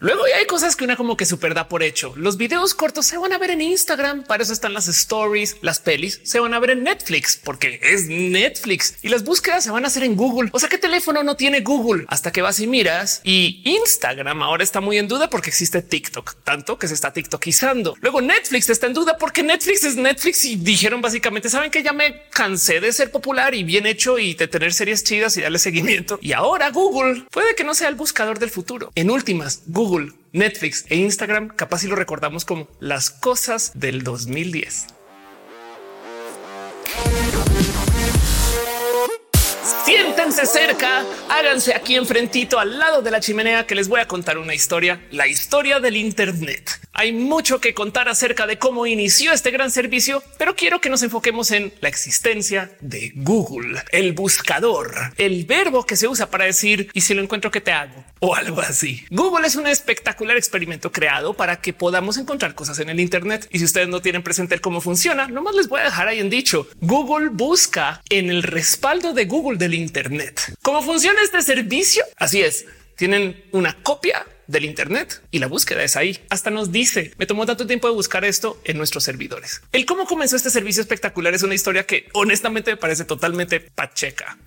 Luego hay cosas que una como que super da por hecho. Los videos cortos se van a ver en Instagram. Para eso están las stories, las pelis se van a ver en Netflix porque es Netflix y las búsquedas se van a hacer en Google. O sea, ¿qué teléfono no tiene Google hasta que vas y miras? Y Instagram ahora está muy en duda porque existe TikTok, tanto que se está TikTokizando. Luego Netflix está en duda porque Netflix es Netflix y dijeron básicamente saben que ya me cansé de ser popular y bien hecho y de tener series chidas y darle seguimiento. Y ahora Google puede que no sea el buscador del futuro. En últimas, Google Netflix e Instagram capaz si lo recordamos como las cosas del 2010. Siéntense cerca, háganse aquí enfrentito al lado de la chimenea que les voy a contar una historia, la historia del Internet. Hay mucho que contar acerca de cómo inició este gran servicio, pero quiero que nos enfoquemos en la existencia de Google, el buscador, el verbo que se usa para decir y si lo encuentro que te hago o algo así. Google es un espectacular experimento creado para que podamos encontrar cosas en el Internet. Y si ustedes no tienen presente cómo funciona, nomás les voy a dejar ahí en dicho. Google busca en el respaldo de Google del Internet. ¿Cómo funciona este servicio? Así es. Tienen una copia del Internet y la búsqueda es ahí. Hasta nos dice, me tomó tanto tiempo de buscar esto en nuestros servidores. El cómo comenzó este servicio espectacular es una historia que honestamente me parece totalmente pacheca.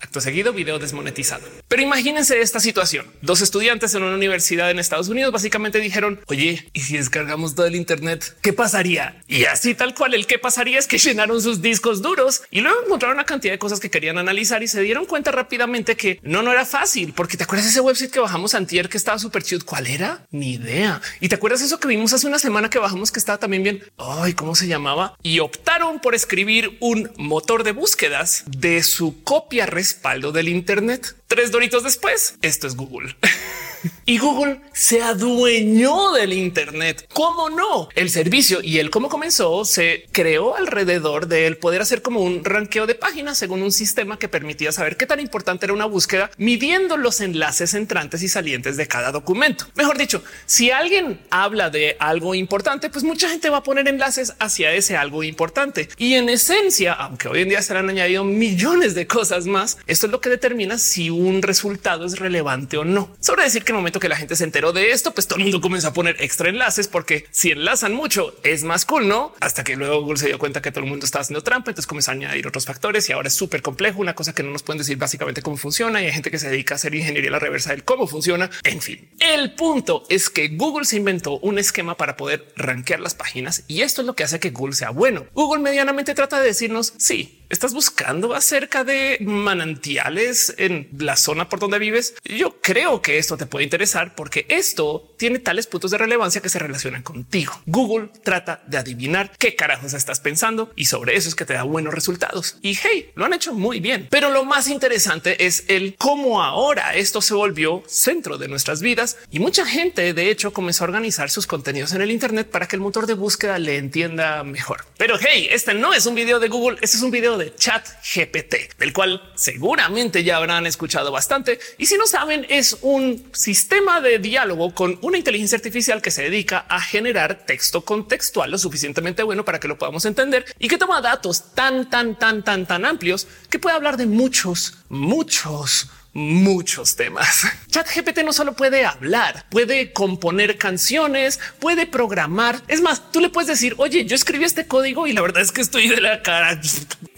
Acto seguido, video desmonetizado. Pero imagínense esta situación. Dos estudiantes en una universidad en Estados Unidos básicamente dijeron, oye, ¿y si descargamos todo el Internet? ¿Qué pasaría? Y así tal cual, el qué pasaría es que llenaron sus discos duros y luego encontraron una cantidad de cosas que querían analizar y se dieron cuenta rápidamente que no, no era fácil. Porque te acuerdas ese website que bajamos antier que estaba súper chido? ¿Cuál era? Ni idea. Y te acuerdas eso que vimos hace una semana que bajamos que estaba también bien. Ay, ¿cómo se llamaba? Y optaron por escribir un motor de búsquedas de su copia respaldo del Internet. Tres doritos después, esto es Google. y Google se adueñó del Internet. ¿Cómo no? El servicio y el cómo comenzó se creó alrededor de él poder hacer como un ranqueo de páginas según un sistema que permitía saber qué tan importante era una búsqueda, midiendo los enlaces entrantes y salientes de cada documento. Mejor dicho, si alguien habla de algo importante, pues mucha gente va a poner enlaces hacia ese algo importante. Y en esencia, aunque hoy en día se han añadido millones de cosas más, esto es lo que determina si un resultado es relevante o no. Sobre decir que el momento que la gente se enteró de esto, pues todo el mundo comenzó a poner extra enlaces porque si enlazan mucho es más cool, no? Hasta que luego Google se dio cuenta que todo el mundo estaba haciendo trampa. Entonces comenzó a añadir otros factores y ahora es súper complejo. Una cosa que no nos pueden decir básicamente cómo funciona y hay gente que se dedica a hacer ingeniería a la reversa del cómo funciona. En fin, el punto es que Google se inventó un esquema para poder rankear las páginas y esto es lo que hace que Google sea bueno. Google medianamente trata de decirnos sí, estás buscando acerca de manantiales en la zona por donde vives. Yo creo que esto te puede interesar porque esto tiene tales puntos de relevancia que se relacionan contigo. Google trata de adivinar qué carajos estás pensando y sobre eso es que te da buenos resultados. Y hey, lo han hecho muy bien. Pero lo más interesante es el cómo ahora esto se volvió centro de nuestras vidas y mucha gente de hecho comenzó a organizar sus contenidos en el Internet para que el motor de búsqueda le entienda mejor. Pero hey, este no es un video de Google, este es un video de chat GPT, del cual seguramente ya habrán escuchado bastante. Y si no saben, es un sistema de diálogo con una inteligencia artificial que se dedica a generar texto contextual lo suficientemente bueno para que lo podamos entender y que toma datos tan, tan, tan, tan, tan amplios que puede hablar de muchos, muchos, muchos temas. Chat GPT no solo puede hablar, puede componer canciones, puede programar. Es más, tú le puedes decir, oye, yo escribí este código y la verdad es que estoy de la cara.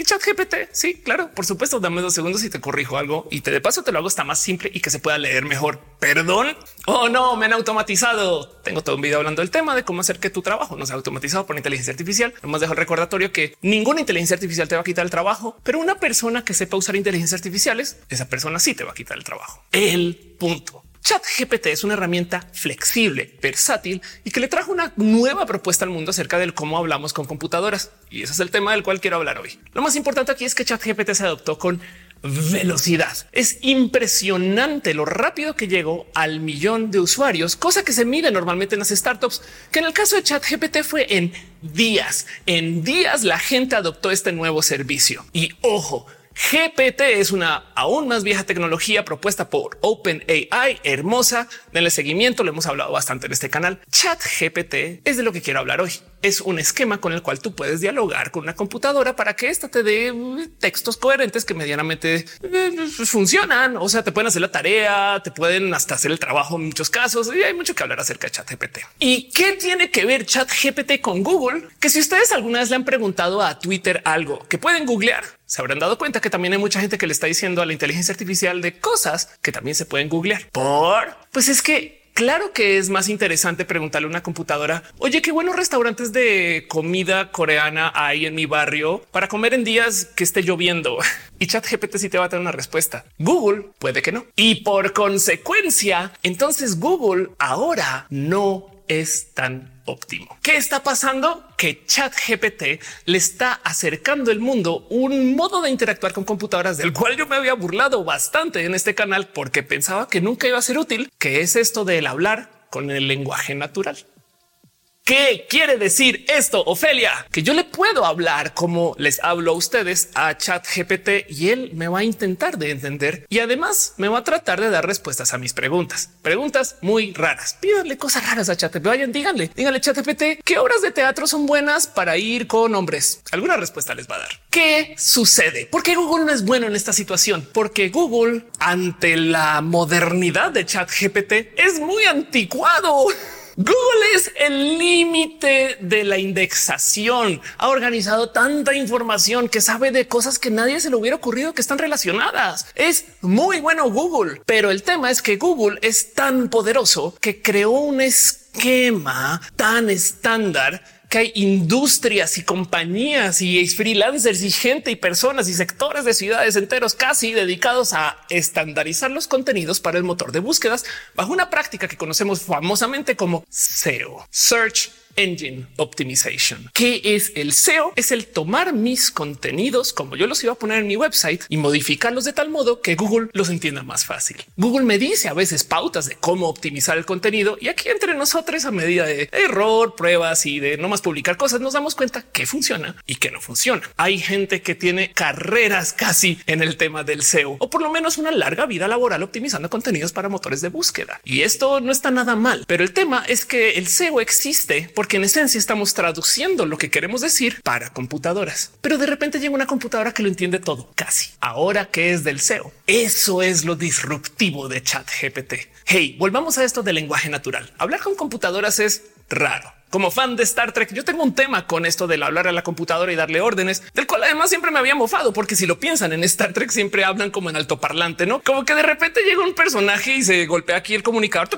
Chat GPT, sí, claro, por supuesto, dame dos segundos y te corrijo algo y te de paso te lo hago está más simple y que se pueda leer mejor. Perdón. Oh, no, me han automatizado. Tengo todo un video hablando del tema de cómo hacer que tu trabajo no sea automatizado por inteligencia artificial. Nomás dejo el recordatorio que ninguna inteligencia artificial te va a quitar el trabajo, pero una persona que sepa usar inteligencia artificiales, esa persona sí te va a quitar el trabajo. El punto. Chat GPT es una herramienta flexible, versátil y que le trajo una nueva propuesta al mundo acerca del cómo hablamos con computadoras. Y ese es el tema del cual quiero hablar hoy. Lo más importante aquí es que Chat GPT se adoptó con velocidad. Es impresionante lo rápido que llegó al millón de usuarios, cosa que se mide normalmente en las startups, que en el caso de Chat GPT fue en días. En días la gente adoptó este nuevo servicio. Y ojo, GPT es una aún más vieja tecnología propuesta por OpenAI, hermosa. Denle seguimiento, lo hemos hablado bastante en este canal. Chat GPT es de lo que quiero hablar hoy. Es un esquema con el cual tú puedes dialogar con una computadora para que ésta te dé uh, textos coherentes que medianamente eh, funcionan. O sea, te pueden hacer la tarea, te pueden hasta hacer el trabajo en muchos casos y hay mucho que hablar acerca de ChatGPT. ¿Y qué tiene que ver ChatGPT con Google? Que si ustedes alguna vez le han preguntado a Twitter algo que pueden googlear, se habrán dado cuenta que también hay mucha gente que le está diciendo a la inteligencia artificial de cosas que también se pueden googlear. Por pues es que Claro que es más interesante preguntarle a una computadora, oye, qué buenos restaurantes de comida coreana hay en mi barrio para comer en días que esté lloviendo. Y chat GPT sí te va a tener una respuesta. Google puede que no. Y por consecuencia, entonces Google ahora no es tan óptimo. ¿Qué está pasando? Que ChatGPT le está acercando el mundo un modo de interactuar con computadoras del cual yo me había burlado bastante en este canal porque pensaba que nunca iba a ser útil, que es esto del hablar con el lenguaje natural. ¿Qué quiere decir esto, Ofelia? Que yo le puedo hablar como les hablo a ustedes a Chat GPT y él me va a intentar de entender y además me va a tratar de dar respuestas a mis preguntas. Preguntas muy raras. Pídanle cosas raras a Chat. Vayan, díganle, díganle Chat GPT qué obras de teatro son buenas para ir con hombres. Alguna respuesta les va a dar. ¿Qué sucede? ¿Por qué Google no es bueno en esta situación? Porque Google ante la modernidad de Chat GPT es muy anticuado. Google es el límite de la indexación. Ha organizado tanta información que sabe de cosas que nadie se le hubiera ocurrido que están relacionadas. Es muy bueno Google, pero el tema es que Google es tan poderoso que creó un esquema tan estándar que hay industrias y compañías y freelancers y gente y personas y sectores de ciudades enteros casi dedicados a estandarizar los contenidos para el motor de búsquedas bajo una práctica que conocemos famosamente como SEO, Search Engine Optimization. ¿Qué es el SEO? Es el tomar mis contenidos como yo los iba a poner en mi website y modificarlos de tal modo que Google los entienda más fácil. Google me dice a veces pautas de cómo optimizar el contenido y aquí entre nosotros a medida de error, pruebas y de no más publicar cosas nos damos cuenta que funciona y que no funciona. Hay gente que tiene carreras casi en el tema del SEO o por lo menos una larga vida laboral optimizando contenidos para motores de búsqueda. Y esto no está nada mal, pero el tema es que el SEO existe porque en esencia estamos traduciendo lo que queremos decir para computadoras. Pero de repente llega una computadora que lo entiende todo, casi. Ahora que es del SEO. Eso es lo disruptivo de chat GPT. Hey, volvamos a esto del lenguaje natural. Hablar con computadoras es raro como fan de Star Trek, yo tengo un tema con esto del hablar a la computadora y darle órdenes, del cual además siempre me había mofado, porque si lo piensan en Star Trek siempre hablan como en altoparlante, no como que de repente llega un personaje y se golpea aquí el comunicador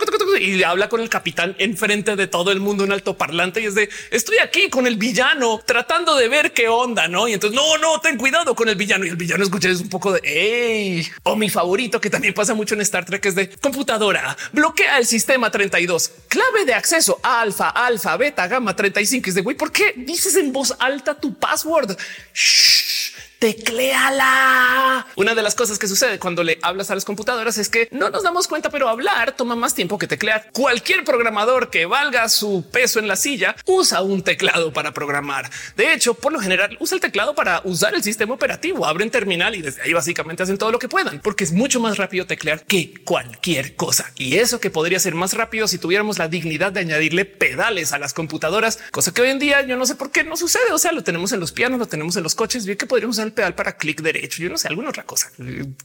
y habla con el capitán enfrente de todo el mundo en altoparlante y es de estoy aquí con el villano tratando de ver qué onda, no? Y entonces no, no, ten cuidado con el villano y el villano escucha es un poco de hey o mi favorito que también pasa mucho en Star Trek es de computadora bloquea el sistema 32 clave de acceso alfa, alfa, beta, gamma 35. Es de güey, ¿por qué dices en voz alta tu password? Tecléala. Una de las cosas que sucede cuando le hablas a las computadoras es que no nos damos cuenta, pero hablar toma más tiempo que teclear. Cualquier programador que valga su peso en la silla usa un teclado para programar. De hecho, por lo general usa el teclado para usar el sistema operativo, abren terminal y desde ahí básicamente hacen todo lo que puedan, porque es mucho más rápido teclear que cualquier cosa. Y eso que podría ser más rápido si tuviéramos la dignidad de añadirle pedales a las computadoras, cosa que hoy en día yo no sé por qué no sucede. O sea, lo tenemos en los pianos, lo tenemos en los coches, bien que podríamos usar pedal para clic derecho. Yo no sé, alguna otra cosa.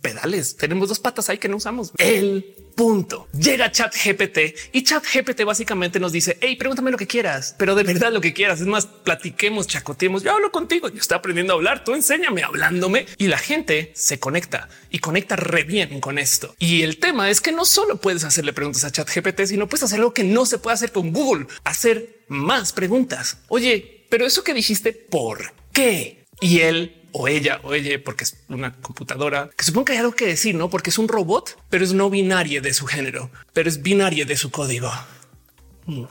Pedales. Tenemos dos patas ahí que no usamos. El punto. Llega Chat GPT y Chat GPT básicamente nos dice, hey, pregúntame lo que quieras, pero de verdad lo que quieras. Es más, platiquemos, chacoteemos. Yo hablo contigo. Yo estoy aprendiendo a hablar. Tú enséñame hablándome y la gente se conecta y conecta re bien con esto. Y el tema es que no solo puedes hacerle preguntas a Chat GPT, sino puedes hacer algo que no se puede hacer con Google, hacer más preguntas. Oye, pero eso que dijiste, ¿por qué? Y él o ella o ella, porque es una computadora que supongo que hay algo que decir, no porque es un robot, pero es no binario de su género, pero es binario de su código. Hmm.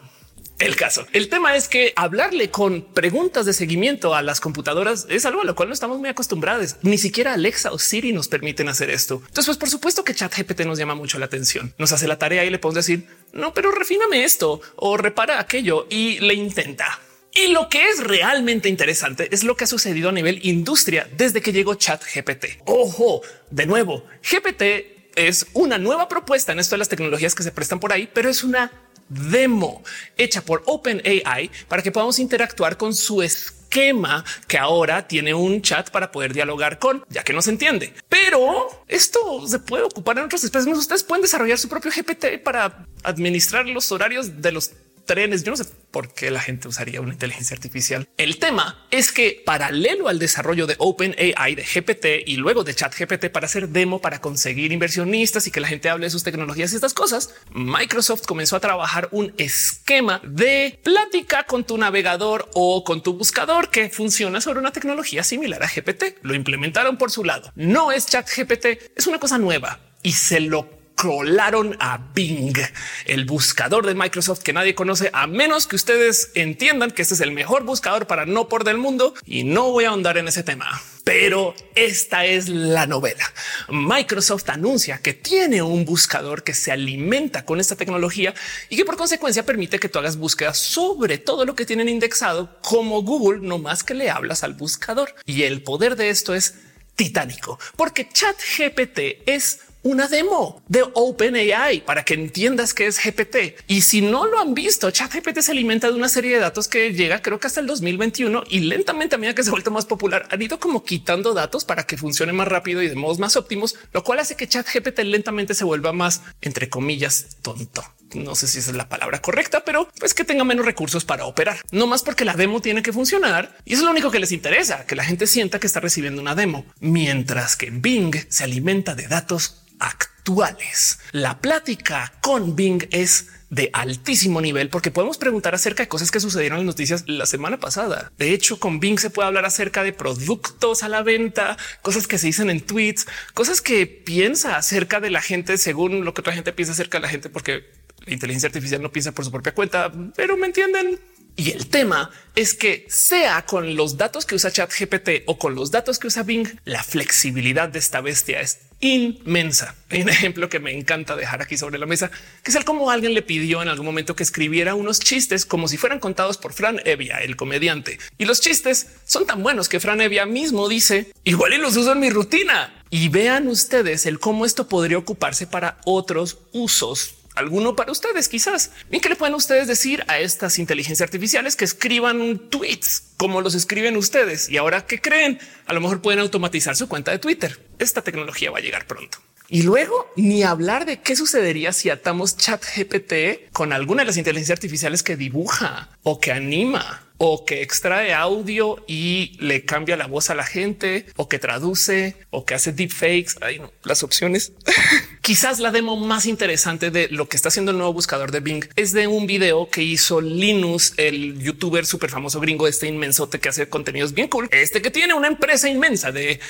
El caso. El tema es que hablarle con preguntas de seguimiento a las computadoras es algo a lo cual no estamos muy acostumbrados. Ni siquiera Alexa o Siri nos permiten hacer esto. Entonces, pues por supuesto que ChatGPT nos llama mucho la atención. Nos hace la tarea y le podemos decir no, pero refíname esto o repara aquello y le intenta. Y lo que es realmente interesante es lo que ha sucedido a nivel industria desde que llegó Chat GPT. Ojo, de nuevo, GPT es una nueva propuesta en esto de las tecnologías que se prestan por ahí, pero es una demo hecha por OpenAI para que podamos interactuar con su esquema que ahora tiene un chat para poder dialogar con, ya que no se entiende. Pero esto se puede ocupar en otras especies. Ustedes pueden desarrollar su propio GPT para administrar los horarios de los trenes. Yo no sé por qué la gente usaría una inteligencia artificial. El tema es que paralelo al desarrollo de OpenAI, de GPT y luego de Chat GPT para hacer demo, para conseguir inversionistas y que la gente hable de sus tecnologías y estas cosas, Microsoft comenzó a trabajar un esquema de plática con tu navegador o con tu buscador que funciona sobre una tecnología similar a GPT. Lo implementaron por su lado. No es Chat GPT, es una cosa nueva y se lo colaron a Bing, el buscador de Microsoft que nadie conoce, a menos que ustedes entiendan que este es el mejor buscador para no por del mundo y no voy a ahondar en ese tema. Pero esta es la novela. Microsoft anuncia que tiene un buscador que se alimenta con esta tecnología y que por consecuencia permite que tú hagas búsquedas sobre todo lo que tienen indexado como Google, no más que le hablas al buscador. Y el poder de esto es titánico, porque Chat GPT es una demo de OpenAI para que entiendas qué es GPT. Y si no lo han visto, ChatGPT se alimenta de una serie de datos que llega creo que hasta el 2021 y lentamente a medida que se vuelve más popular han ido como quitando datos para que funcione más rápido y de modos más óptimos, lo cual hace que ChatGPT lentamente se vuelva más entre comillas tonto. No sé si esa es la palabra correcta, pero pues que tenga menos recursos para operar, no más porque la demo tiene que funcionar y eso es lo único que les interesa, que la gente sienta que está recibiendo una demo, mientras que Bing se alimenta de datos actuales. La plática con Bing es de altísimo nivel porque podemos preguntar acerca de cosas que sucedieron en las noticias la semana pasada. De hecho, con Bing se puede hablar acerca de productos a la venta, cosas que se dicen en tweets, cosas que piensa acerca de la gente según lo que otra gente piensa acerca de la gente, porque la inteligencia artificial no piensa por su propia cuenta, pero me entienden. Y el tema es que sea con los datos que usa ChatGPT o con los datos que usa Bing, la flexibilidad de esta bestia es inmensa. Hay un ejemplo que me encanta dejar aquí sobre la mesa, que es el cómo alguien le pidió en algún momento que escribiera unos chistes como si fueran contados por Fran Evia, el comediante. Y los chistes son tan buenos que Fran Evia mismo dice igual y los uso en mi rutina. Y vean ustedes el cómo esto podría ocuparse para otros usos alguno para ustedes, quizás. Bien, que le pueden ustedes decir a estas inteligencias artificiales que escriban tweets como los escriben ustedes? Y ahora que creen, a lo mejor pueden automatizar su cuenta de Twitter. Esta tecnología va a llegar pronto. Y luego ni hablar de qué sucedería si atamos chat GPT con alguna de las inteligencias artificiales que dibuja o que anima o que extrae audio y le cambia la voz a la gente o que traduce o que hace deepfakes. Hay las opciones. Quizás la demo más interesante de lo que está haciendo el nuevo buscador de Bing es de un video que hizo Linus, el youtuber súper famoso gringo, este inmensote que hace contenidos bien cool. Este que tiene una empresa inmensa de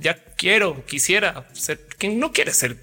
ya quiero, quisiera ser quien no quiere ser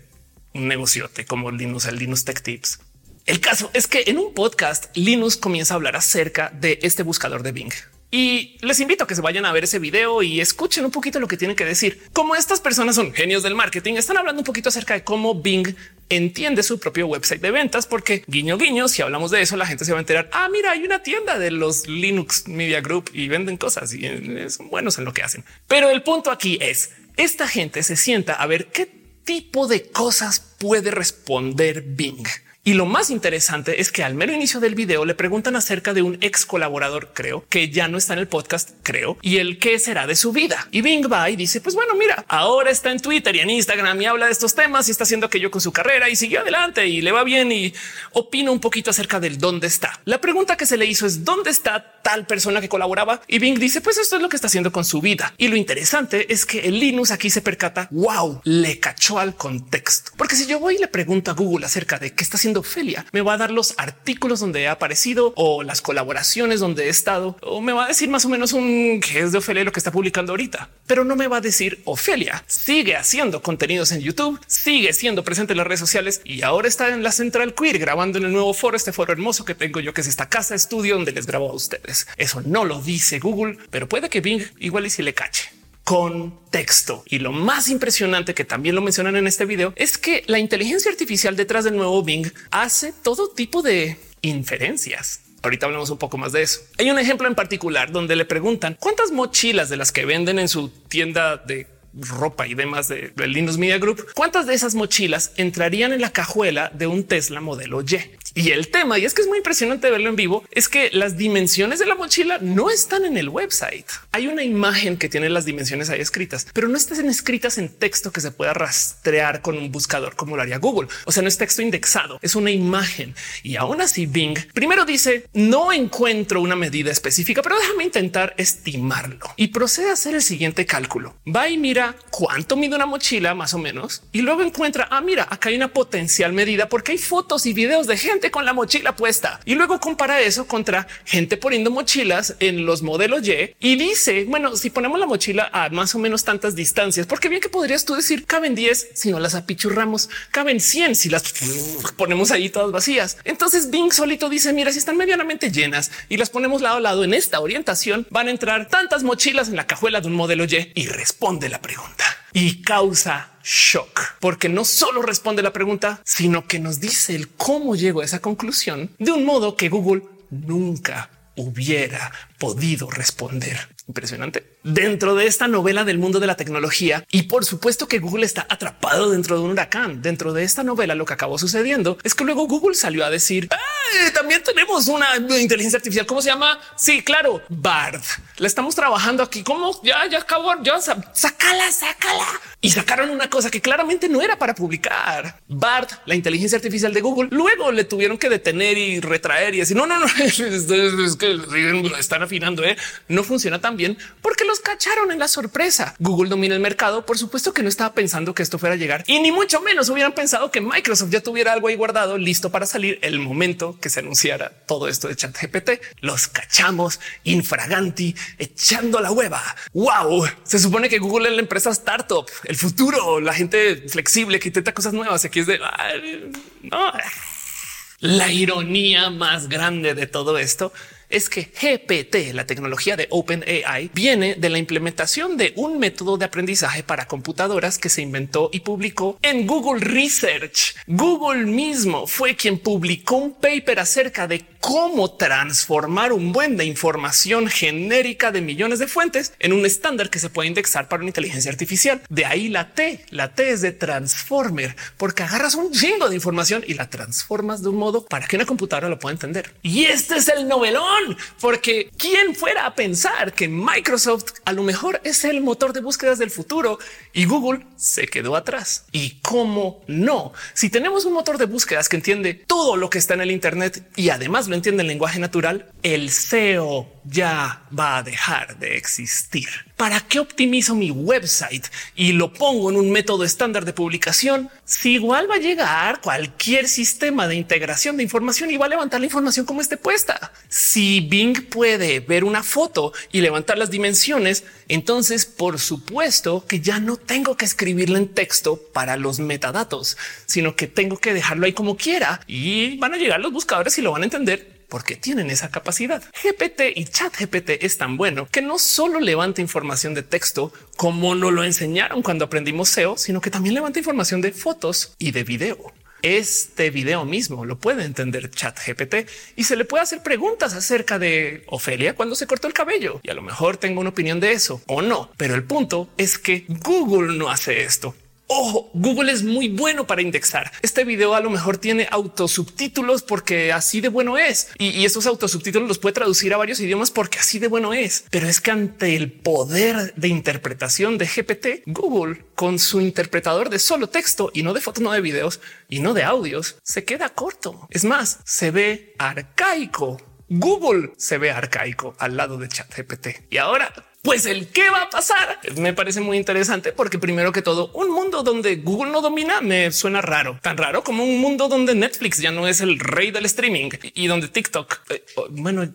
un negociote como Linus, el Linus Tech Tips. El caso es que en un podcast Linus comienza a hablar acerca de este buscador de Bing. Y les invito a que se vayan a ver ese video y escuchen un poquito lo que tienen que decir. Como estas personas son genios del marketing, están hablando un poquito acerca de cómo Bing entiende su propio website de ventas, porque guiño guiño, si hablamos de eso, la gente se va a enterar. Ah, mira, hay una tienda de los Linux Media Group y venden cosas y son buenos en lo que hacen. Pero el punto aquí es esta gente se sienta a ver qué tipo de cosas puede responder Bing. Y lo más interesante es que al mero inicio del video le preguntan acerca de un ex colaborador, creo, que ya no está en el podcast, creo, y el qué será de su vida. Y Bing va y dice, pues bueno, mira, ahora está en Twitter y en Instagram y habla de estos temas y está haciendo aquello con su carrera y siguió adelante y le va bien y opina un poquito acerca del dónde está. La pregunta que se le hizo es dónde está tal persona que colaboraba y Bing dice, pues esto es lo que está haciendo con su vida. Y lo interesante es que el Linux aquí se percata, wow, le cachó al contexto. Porque si yo voy y le pregunto a Google acerca de qué está haciendo Ofelia. Me va a dar los artículos donde he aparecido o las colaboraciones donde he estado o me va a decir más o menos un qué es de Ofelia lo que está publicando ahorita, pero no me va a decir Ofelia sigue haciendo contenidos en YouTube, sigue siendo presente en las redes sociales y ahora está en la Central Queer grabando en el nuevo foro, este foro hermoso que tengo yo, que es esta casa estudio donde les grabo a ustedes. Eso no lo dice Google, pero puede que Bing igual y si le cache contexto. Y lo más impresionante que también lo mencionan en este video es que la inteligencia artificial detrás del nuevo Bing hace todo tipo de inferencias. Ahorita hablamos un poco más de eso. Hay un ejemplo en particular donde le preguntan cuántas mochilas de las que venden en su tienda de ropa y demás de, Linux Media Group, cuántas de esas mochilas entrarían en la cajuela de un Tesla modelo Y. Y el tema, y es que es muy impresionante verlo en vivo, es que las dimensiones de la mochila no están en el website. Hay una imagen que tiene las dimensiones ahí escritas, pero no están escritas en texto que se pueda rastrear con un buscador como lo haría Google. O sea, no es texto indexado, es una imagen. Y aún así Bing primero dice no encuentro una medida específica, pero déjame intentar estimarlo y procede a hacer el siguiente cálculo. Va y mira cuánto mide una mochila más o menos y luego encuentra, ah, mira, acá hay una potencial medida porque hay fotos y videos de gente con la mochila puesta. Y luego compara eso contra gente poniendo mochilas en los modelos Y y dice, bueno, si ponemos la mochila a más o menos tantas distancias, porque bien que podrías tú decir caben 10 si no las apichurramos, caben 100 si las ponemos ahí todas vacías. Entonces Bing solito dice, mira, si están medianamente llenas y las ponemos lado a lado en esta orientación, van a entrar tantas mochilas en la cajuela de un modelo Y. Y responde la pregunta y causa shock, porque no solo responde la pregunta, sino que nos dice el cómo llegó a esa conclusión de un modo que Google nunca hubiera podido responder. Impresionante. Dentro de esta novela del mundo de la tecnología y por supuesto que Google está atrapado dentro de un huracán. Dentro de esta novela lo que acabó sucediendo es que luego Google salió a decir también tenemos una inteligencia artificial. ¿Cómo se llama? Sí, claro, Bard. La estamos trabajando aquí. ¿Cómo? Ya, ya acabó. Ya sácala, sácala. Y sacaron una cosa que claramente no era para publicar. Bard, la inteligencia artificial de Google. Luego le tuvieron que detener y retraer y decir no, no, no, es que están afinando. ¿eh? No funciona tan bien porque los cacharon en la sorpresa. Google domina el mercado. Por supuesto que no estaba pensando que esto fuera a llegar y ni mucho menos hubieran pensado que Microsoft ya tuviera algo ahí guardado listo para salir el momento que se anunciara todo esto de chat GPT. Los cachamos infraganti echando la hueva. Wow. Se supone que Google es la empresa startup, el futuro, la gente flexible que intenta cosas nuevas. Aquí es de no. La ironía más grande de todo esto es que GPT, la tecnología de OpenAI, viene de la implementación de un método de aprendizaje para computadoras que se inventó y publicó en Google Research. Google mismo fue quien publicó un paper acerca de cómo transformar un buen de información genérica de millones de fuentes en un estándar que se puede indexar para una inteligencia artificial. De ahí la T, la T es de transformer, porque agarras un chingo de información y la transformas de un modo para que una computadora lo pueda entender. Y este es el novelón, porque quién fuera a pensar que Microsoft a lo mejor es el motor de búsquedas del futuro y Google se quedó atrás. Y cómo no, si tenemos un motor de búsquedas que entiende todo lo que está en el Internet y además lo entiende el lenguaje natural, el SEO ya va a dejar de existir. ¿Para qué optimizo mi website y lo pongo en un método estándar de publicación? Si igual va a llegar cualquier sistema de integración de información y va a levantar la información como esté puesta. Si Bing puede ver una foto y levantar las dimensiones, entonces por supuesto que ya no tengo que escribirle en texto para los metadatos, sino que tengo que dejarlo ahí como quiera y van a llegar los buscadores y lo van a entender porque tienen esa capacidad. GPT y chat GPT es tan bueno que no solo levanta información de texto como nos lo enseñaron cuando aprendimos SEO, sino que también levanta información de fotos y de video. Este video mismo lo puede entender chat GPT y se le puede hacer preguntas acerca de Ofelia cuando se cortó el cabello. Y a lo mejor tengo una opinión de eso o no, pero el punto es que Google no hace esto. Ojo, Google es muy bueno para indexar. Este video a lo mejor tiene autosubtítulos porque así de bueno es. Y, esos autosubtítulos los puede traducir a varios idiomas porque así de bueno es. Pero es que ante el poder de interpretación de GPT, Google con su interpretador de solo texto y no de fotos, no de videos y no de audios, se queda corto. Es más, se ve arcaico. Google se ve arcaico al lado de ChatGPT. Y ahora pues el qué va a pasar me parece muy interesante porque primero que todo un mundo donde Google no domina me suena raro, tan raro como un mundo donde Netflix ya no es el rey del streaming y donde TikTok, eh, oh, bueno,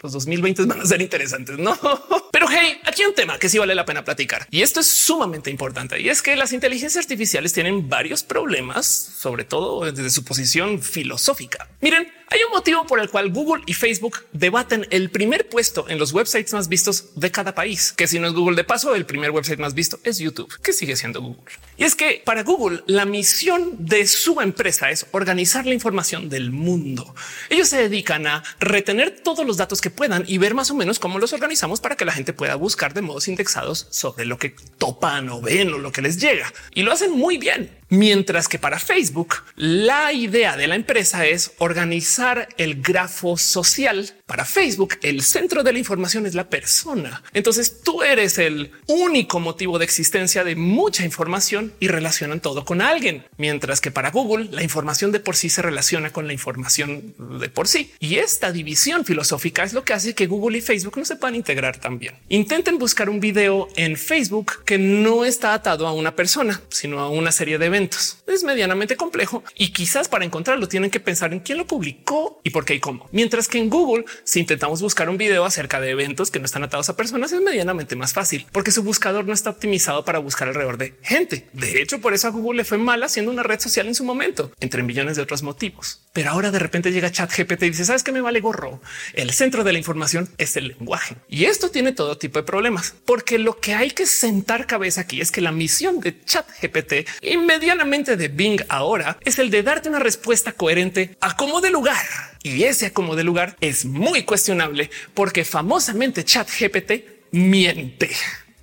los 2020 van a ser interesantes, no? Pero hey, aquí hay un tema que sí vale la pena platicar y esto es sumamente importante y es que las inteligencias artificiales tienen varios problemas, sobre todo desde su posición filosófica. Miren, hay un motivo por el cual Google y Facebook debaten el primer puesto en los websites más vistos de cada país, que si no es Google de paso, el primer website más visto es YouTube, que sigue siendo Google. Y es que para Google la misión de su empresa es organizar la información del mundo. Ellos se dedican a retener todos los datos que puedan y ver más o menos cómo los organizamos para que la gente pueda buscar de modos indexados sobre lo que topan o ven o lo que les llega. Y lo hacen muy bien. Mientras que para Facebook, la idea de la empresa es organizar el grafo social. Para Facebook, el centro de la información es la persona. Entonces tú eres el único motivo de existencia de mucha información y relacionan todo con alguien. Mientras que para Google, la información de por sí se relaciona con la información de por sí. Y esta división filosófica es lo que hace que Google y Facebook no se puedan integrar también. Intenten buscar un video en Facebook que no está atado a una persona, sino a una serie de eventos. Es medianamente complejo y quizás para encontrarlo tienen que pensar en quién lo publicó y por qué y cómo. Mientras que en Google, si intentamos buscar un video acerca de eventos que no están atados a personas, es medianamente más fácil porque su buscador no está optimizado para buscar alrededor de gente. De hecho, por eso a Google le fue mal haciendo una red social en su momento, entre millones de otros motivos. Pero ahora de repente llega Chat GPT y dice, sabes que me vale gorro. El centro de la información es el lenguaje y esto tiene todo tipo de problemas, porque lo que hay que sentar cabeza aquí es que la misión de Chat GPT y medianamente de Bing ahora es el de darte una respuesta coherente a cómo de lugar. Y ese acomodo de lugar es muy cuestionable porque famosamente Chat GPT miente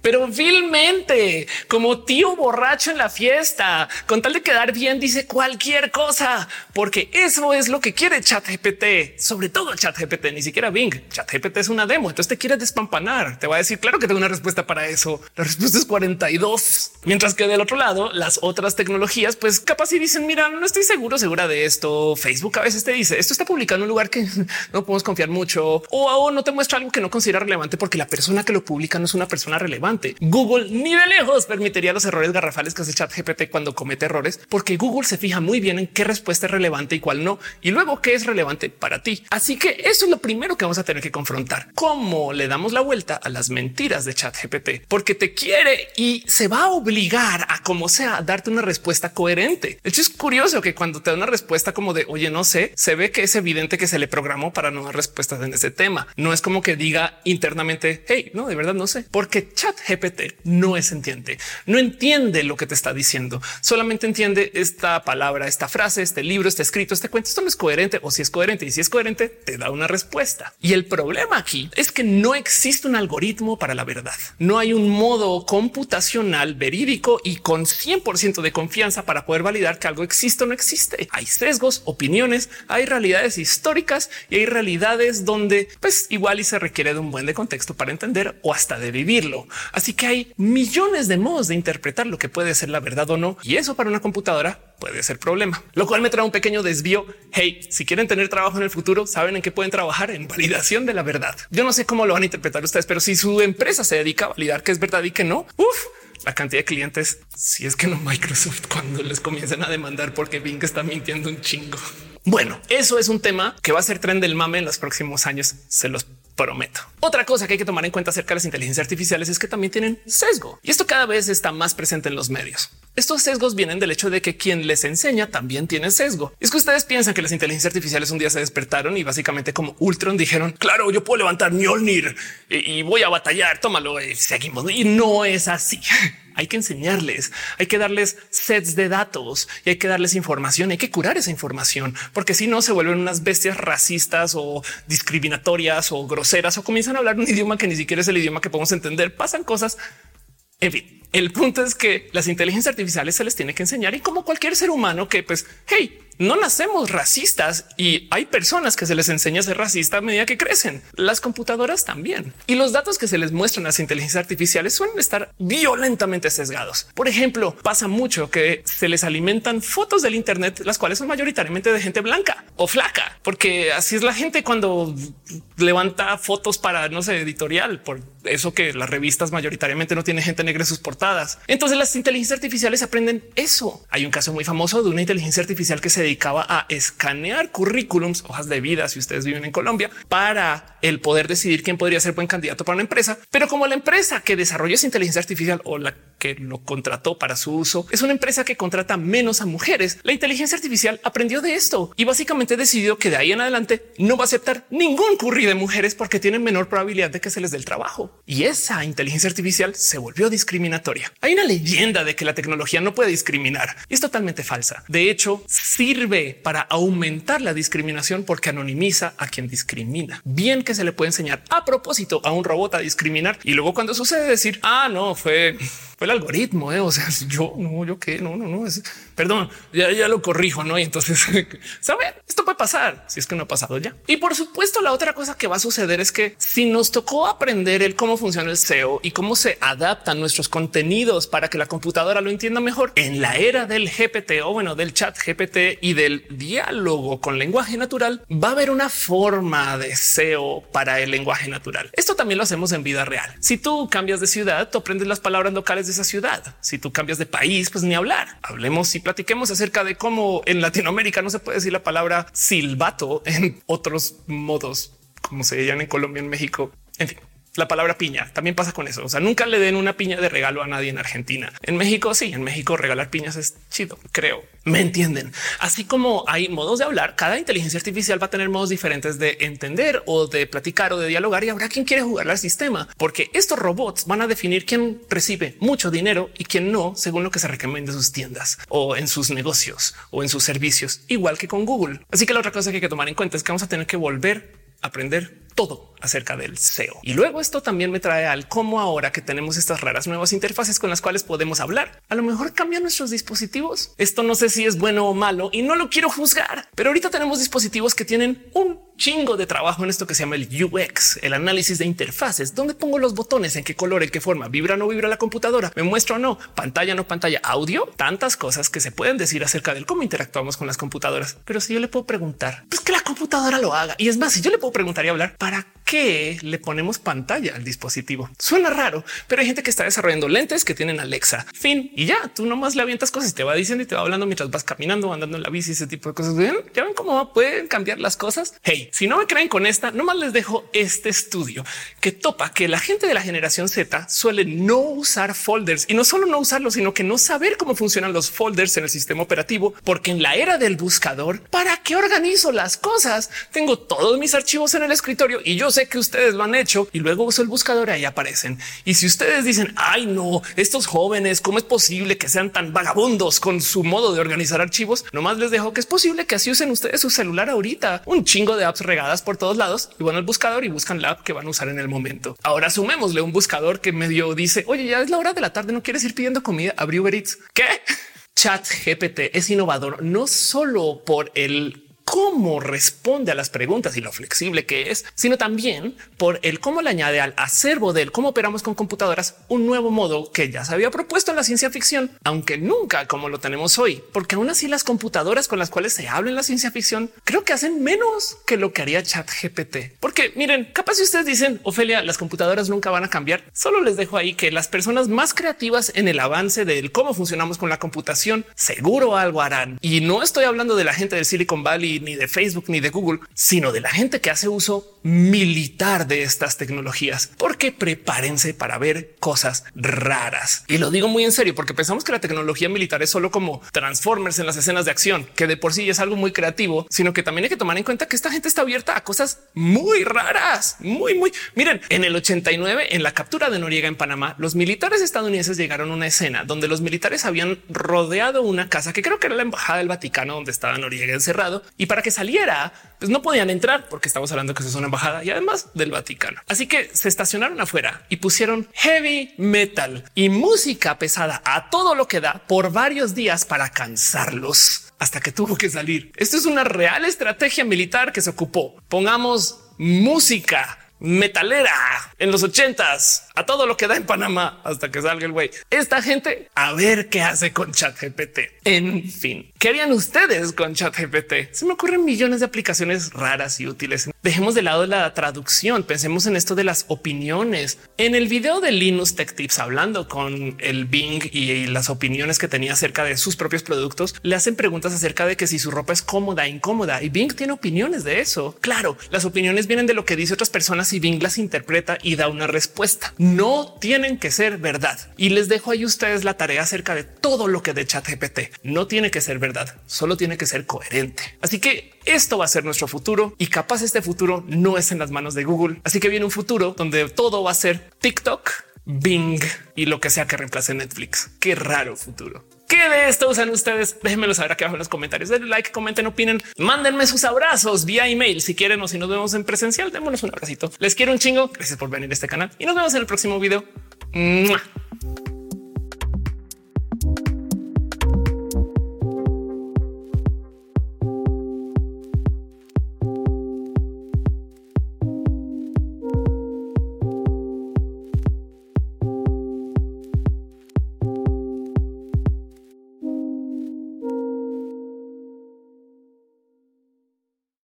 pero vilmente, como tío borracho en la fiesta, con tal de quedar bien, dice cualquier cosa, porque eso es lo que quiere ChatGPT, sobre todo ChatGPT, ni siquiera Bing. ChatGPT es una demo, entonces te quiere despampanar. Te va a decir, claro que tengo una respuesta para eso. La respuesta es 42. Mientras que del otro lado, las otras tecnologías, pues capaz y dicen, mira, no estoy seguro, segura de esto. Facebook a veces te dice, esto está publicado en un lugar que no podemos confiar mucho o no te muestra algo que no considera relevante porque la persona que lo publica no es una persona relevante Google ni de lejos permitiría los errores garrafales que hace chat GPT cuando comete errores, porque Google se fija muy bien en qué respuesta es relevante y cuál no, y luego qué es relevante para ti. Así que eso es lo primero que vamos a tener que confrontar. Cómo le damos la vuelta a las mentiras de chat GPT, porque te quiere y se va a obligar a como sea darte una respuesta coherente. De hecho, es curioso que cuando te da una respuesta como de oye, no sé, se ve que es evidente que se le programó para no dar respuestas en ese tema. No es como que diga internamente, hey, no, de verdad no sé, porque chat GPT no es entiende, no entiende lo que te está diciendo, solamente entiende esta palabra, esta frase, este libro, este escrito, este cuento. Esto no es coherente o si es coherente y si es coherente, te da una respuesta. Y el problema aquí es que no existe un algoritmo para la verdad. No hay un modo computacional verídico y con 100% de confianza para poder validar que algo existe o no existe. Hay sesgos, opiniones, hay realidades históricas y hay realidades donde pues igual y se requiere de un buen de contexto para entender o hasta de vivirlo. Así que hay millones de modos de interpretar lo que puede ser la verdad o no. Y eso para una computadora puede ser problema, lo cual me trae un pequeño desvío. Hey, si quieren tener trabajo en el futuro, saben en qué pueden trabajar en validación de la verdad. Yo no sé cómo lo van a interpretar ustedes, pero si su empresa se dedica a validar que es verdad y que no, uf, la cantidad de clientes, si es que no Microsoft cuando les comienzan a demandar porque Bing está mintiendo un chingo. Bueno, eso es un tema que va a ser tren del mame en los próximos años. Se los prometo. Otra cosa que hay que tomar en cuenta acerca de las inteligencias artificiales es que también tienen sesgo y esto cada vez está más presente en los medios. Estos sesgos vienen del hecho de que quien les enseña también tiene sesgo. Es que ustedes piensan que las inteligencias artificiales un día se despertaron y básicamente como Ultron dijeron, claro, yo puedo levantar Mjolnir y, voy a batallar, tómalo y seguimos. Y no es así. Hay que enseñarles, hay que darles sets de datos y hay que darles información, hay que curar esa información, porque si no se vuelven unas bestias racistas o discriminatorias o groseras o comienzan a hablar un idioma que ni siquiera es el idioma que podemos entender. Pasan cosas. En fin, el punto es que las inteligencias artificiales se les tiene que enseñar y como cualquier ser humano que pues, hey, no nacemos racistas y hay personas que se les enseña a ser racista a medida que crecen. Las computadoras también. Y los datos que se les muestran a las inteligencias artificiales suelen estar violentamente sesgados. Por ejemplo, pasa mucho que se les alimentan fotos del Internet, las cuales son mayoritariamente de gente blanca o flaca, porque así es la gente cuando levanta fotos para, no sé, editorial, por eso que las revistas mayoritariamente no tienen gente negra en sus portadas. Entonces las inteligencias artificiales aprenden eso. Hay un caso muy famoso de una inteligencia artificial que se dedicaba a escanear currículums, hojas de vida, si ustedes viven en Colombia, para el poder decidir quién podría ser buen candidato para una empresa. Pero como la empresa que desarrolló esa inteligencia artificial o la que lo contrató para su uso es una empresa que contrata menos a mujeres, la inteligencia artificial aprendió de esto y básicamente decidió que de ahí en adelante no va a aceptar ningún curry de mujeres porque tienen menor probabilidad de que se les dé el trabajo. Y esa inteligencia artificial se volvió discriminatoria. Hay una leyenda de que la tecnología no puede discriminar y es totalmente falsa. De hecho, sí sirve para aumentar la discriminación porque anonimiza a quien discrimina. Bien que se le puede enseñar a propósito a un robot a discriminar y luego cuando sucede decir, ah, no, fue fue el algoritmo. ¿eh? O sea, yo no, yo qué, no, no, no. Es, perdón, ya, ya lo corrijo, no? Y entonces, saben, esto puede pasar si es que no ha pasado ya. Y por supuesto, la otra cosa que va a suceder es que si nos tocó aprender el cómo funciona el SEO y cómo se adaptan nuestros contenidos para que la computadora lo entienda mejor en la era del GPT o bueno, del chat GPT y del diálogo con lenguaje natural, va a haber una forma de SEO para el lenguaje natural. Esto también lo hacemos en vida real. Si tú cambias de ciudad, tú aprendes las palabras locales de esa ciudad. Si tú cambias de país, pues ni hablar. Hablemos y platiquemos acerca de cómo en Latinoamérica no se puede decir la palabra silbato en otros modos, como se llaman en Colombia, en México. En fin, la palabra piña también pasa con eso. O sea, nunca le den una piña de regalo a nadie en Argentina. En México, sí, en México regalar piñas es chido, creo. Me entienden. Así como hay modos de hablar, cada inteligencia artificial va a tener modos diferentes de entender o de platicar o de dialogar y habrá quien quiere jugar al sistema, porque estos robots van a definir quién recibe mucho dinero y quién no, según lo que se recomienda en sus tiendas o en sus negocios o en sus servicios, igual que con Google. Así que la otra cosa que hay que tomar en cuenta es que vamos a tener que volver a aprender todo acerca del SEO. Y luego esto también me trae al cómo ahora que tenemos estas raras nuevas interfaces con las cuales podemos hablar, a lo mejor cambian nuestros dispositivos. Esto no sé si es bueno o malo y no lo quiero juzgar, pero ahorita tenemos dispositivos que tienen un chingo de trabajo en esto que se llama el UX, el análisis de interfaces, donde pongo los botones, en qué color, en qué forma, vibra o no vibra la computadora, me muestra o no, pantalla no pantalla, audio, tantas cosas que se pueden decir acerca del cómo interactuamos con las computadoras. Pero si yo le puedo preguntar, pues que la computadora lo haga. Y es más, si yo le puedo preguntar y hablar, ¿para qué le ponemos pantalla al dispositivo? Suena raro, pero hay gente que está desarrollando lentes que tienen Alexa, fin, y ya tú nomás le avientas cosas y te va diciendo y te va hablando mientras vas caminando, andando en la bici, ese tipo de cosas. Ya ven cómo pueden cambiar las cosas. Hey, si no me creen con esta, nomás les dejo este estudio que topa que la gente de la generación Z suele no usar folders y no solo no usarlos, sino que no saber cómo funcionan los folders en el sistema operativo, porque en la era del buscador, ¿para qué organizo las cosas? Tengo todos mis archivos en el escritorio y yo sé que ustedes lo han hecho y luego uso el buscador y ahí aparecen. Y si ustedes dicen, ay no, estos jóvenes, ¿cómo es posible que sean tan vagabundos con su modo de organizar archivos? Nomás les dejo que es posible que así usen ustedes su celular ahorita, un chingo de apps regadas por todos lados y van al buscador y buscan la app que van a usar en el momento. Ahora sumémosle un buscador que medio dice, oye, ya es la hora de la tarde, no quieres ir pidiendo comida, abrió Uber Eats. ¿Qué? Chat GPT es innovador no solo por el cómo responde a las preguntas y lo flexible que es, sino también por el cómo le añade al acervo del cómo operamos con computadoras un nuevo modo que ya se había propuesto en la ciencia ficción, aunque nunca como lo tenemos hoy, porque aún así las computadoras con las cuales se habla en la ciencia ficción creo que hacen menos que lo que haría Chat GPT. Porque miren, capaz si ustedes dicen, Ofelia, las computadoras nunca van a cambiar, solo les dejo ahí que las personas más creativas en el avance del cómo funcionamos con la computación seguro algo harán. Y no estoy hablando de la gente del Silicon Valley ni de Facebook ni de Google, sino de la gente que hace uso militar de estas tecnologías, porque prepárense para ver cosas raras. Y lo digo muy en serio, porque pensamos que la tecnología militar es solo como Transformers en las escenas de acción, que de por sí es algo muy creativo, sino que también hay que tomar en cuenta que esta gente está abierta a cosas muy raras, muy, muy. Miren, en el 89, en la captura de Noriega en Panamá, los militares estadounidenses llegaron a una escena donde los militares habían rodeado una casa que creo que era la embajada del Vaticano donde estaba Noriega encerrado y y para que saliera, pues no podían entrar porque estamos hablando que es una embajada y además del Vaticano. Así que se estacionaron afuera y pusieron heavy metal y música pesada a todo lo que da por varios días para cansarlos hasta que tuvo que salir. Esto es una real estrategia militar que se ocupó. Pongamos música metalera en los ochentas a todo lo que da en Panamá hasta que salga el güey. Esta gente a ver qué hace con chat GPT. En fin, ¿qué harían ustedes con chat GPT? Se me ocurren millones de aplicaciones raras y útiles. Dejemos de lado la traducción. Pensemos en esto de las opiniones. En el video de Linux Tech Tips hablando con el Bing y las opiniones que tenía acerca de sus propios productos, le hacen preguntas acerca de que si su ropa es cómoda, incómoda y Bing tiene opiniones de eso. Claro, las opiniones vienen de lo que dice otras personas y Bing las interpreta y da una respuesta no tienen que ser verdad. Y les dejo ahí ustedes la tarea acerca de todo lo que de chat GPT no tiene que ser verdad, solo tiene que ser coherente. Así que esto va a ser nuestro futuro y capaz este futuro no es en las manos de Google. Así que viene un futuro donde todo va a ser TikTok, Bing y lo que sea que reemplace Netflix. Qué raro futuro. ¿Qué de esto usan ustedes? Déjenmelo saber aquí abajo en los comentarios. Denle like, comenten, opinen, mándenme sus abrazos vía email si quieren o si nos vemos en presencial. Démonos un abracito. Les quiero un chingo. Gracias por venir a este canal y nos vemos en el próximo video.